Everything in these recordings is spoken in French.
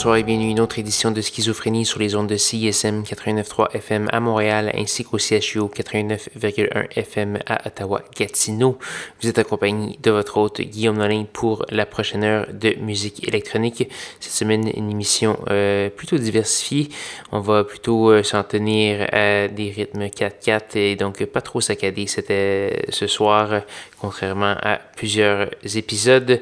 Bonsoir et bienvenue à une autre édition de Schizophrénie sur les ondes de CISM 89.3 FM à Montréal ainsi qu'au CHU 89.1 FM à Ottawa-Gatineau. Vous êtes accompagné de votre hôte Guillaume Nolin pour la prochaine heure de musique électronique. Cette semaine, une émission euh, plutôt diversifiée. On va plutôt euh, s'en tenir à des rythmes 4-4 et donc pas trop saccadé c'était ce soir, contrairement à plusieurs épisodes.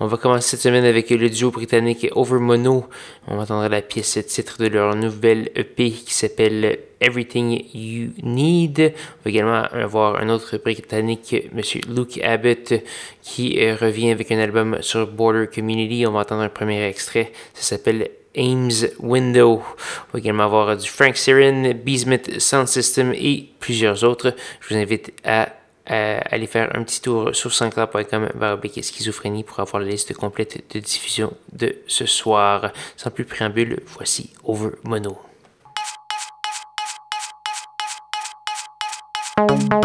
On va commencer cette semaine avec le duo britannique Overmono. On entendre la pièce titre de leur nouvelle EP qui s'appelle Everything You Need. On va également avoir un autre britannique, M. Luke Abbott, qui euh, revient avec un album sur Border Community. On va entendre un premier extrait. Ça s'appelle Ames Window. On va également avoir du Frank Siren, Beesmith Sound System et plusieurs autres. Je vous invite à euh, allez faire un petit tour sur sanscloud.com schizophrénie pour avoir la liste complète de diffusion de ce soir. Sans plus préambule, voici Over Mono.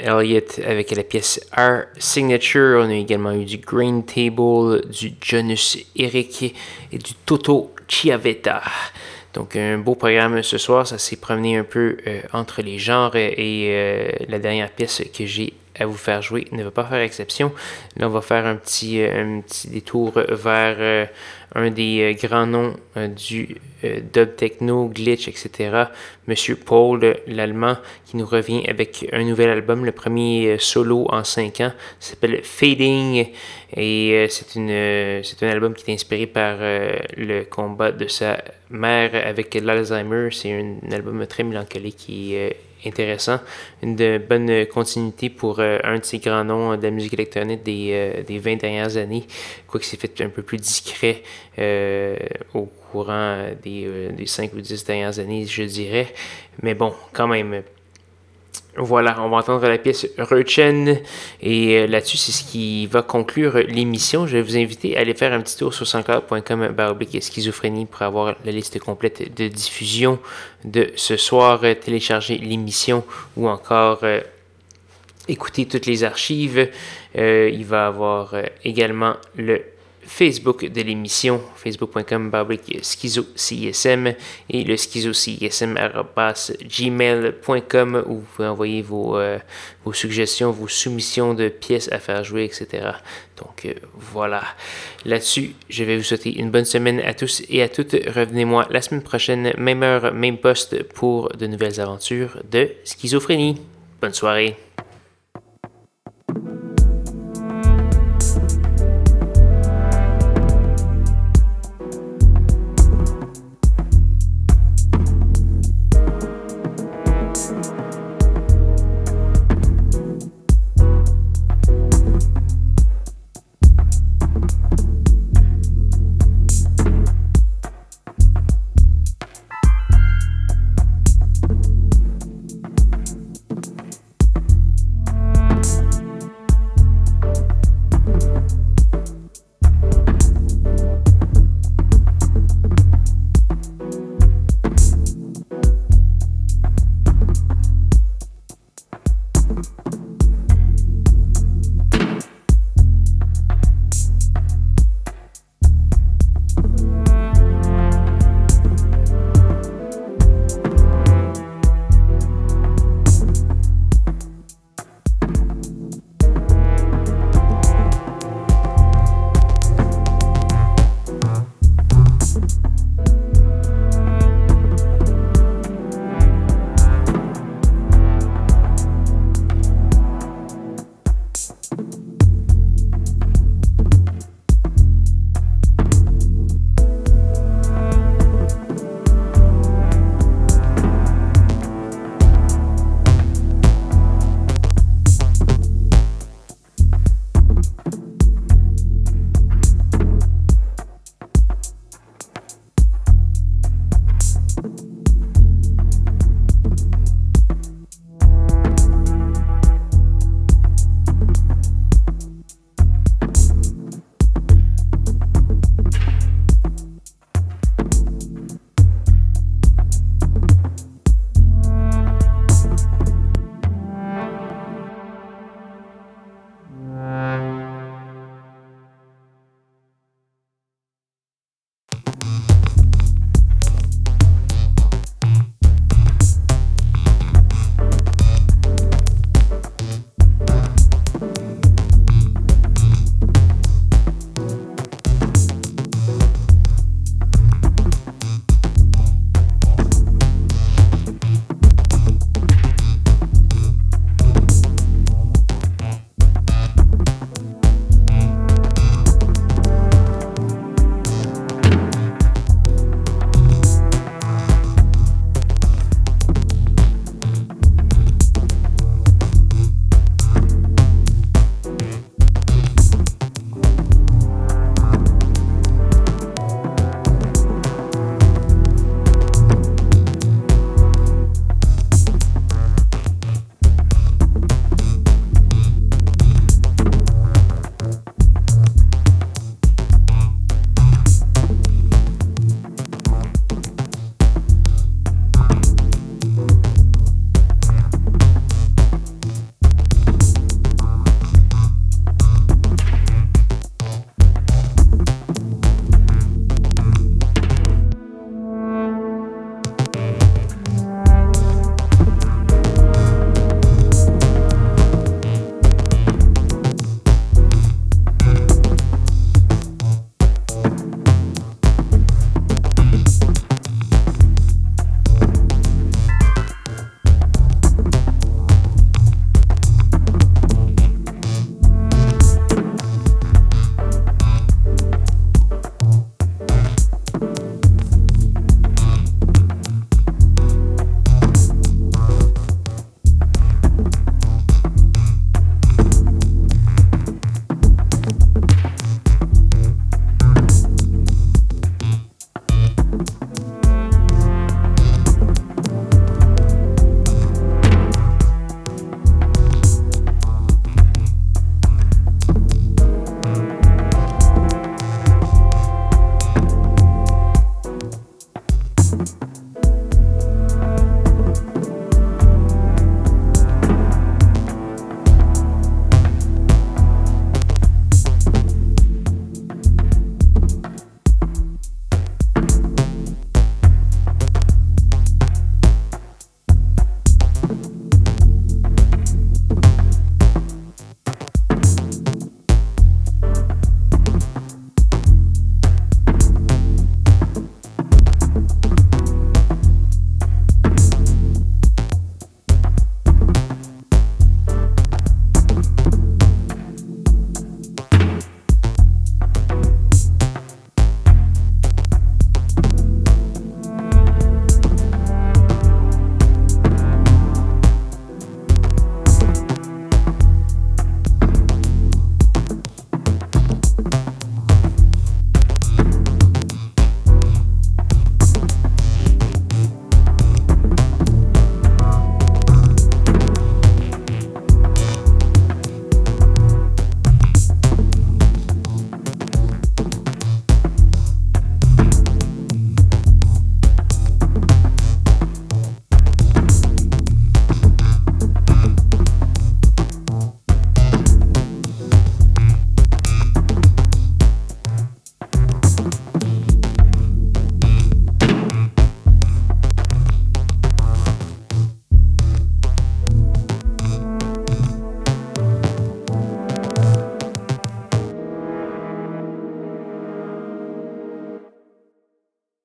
Elliott avec la pièce Our Signature. On a également eu du Green Table, du Janus Eric et du Toto Chiavetta. Donc un beau programme ce soir, ça s'est promené un peu euh, entre les genres et euh, la dernière pièce que j'ai à vous faire jouer ne va pas faire exception. Là, on va faire un petit, euh, un petit détour vers un des grands noms du dub techno, glitch, etc. Monsieur Paul, l'allemand, qui nous revient avec un nouvel album, le premier solo en cinq ans, s'appelle Fading. Et c'est un album qui est inspiré par le combat de sa mère avec l'Alzheimer. C'est un album très mélancolique qui intéressant. Une bonne continuité pour euh, un de ces grands noms de la musique électronique des, euh, des 20 dernières années, quoique c'est fait un peu plus discret euh, au courant des, des 5 ou 10 dernières années, je dirais. Mais bon, quand même, voilà, on va entendre la pièce Rechen et euh, là-dessus, c'est ce qui va conclure l'émission. Je vais vous inviter à aller faire un petit tour sur sanscloud.com baroblique schizophrénie pour avoir la liste complète de diffusion de ce soir, euh, télécharger l'émission ou encore euh, écouter toutes les archives. il va avoir également le Facebook de l'émission, facebook.com schizo CISM et le schizo gmail.com où vous pouvez envoyer vos, euh, vos, suggestions, vos soumissions de pièces à faire jouer, etc. Donc euh, voilà. Là-dessus, je vais vous souhaiter une bonne semaine à tous et à toutes. Revenez-moi la semaine prochaine, même heure, même poste pour de nouvelles aventures de schizophrénie. Bonne soirée.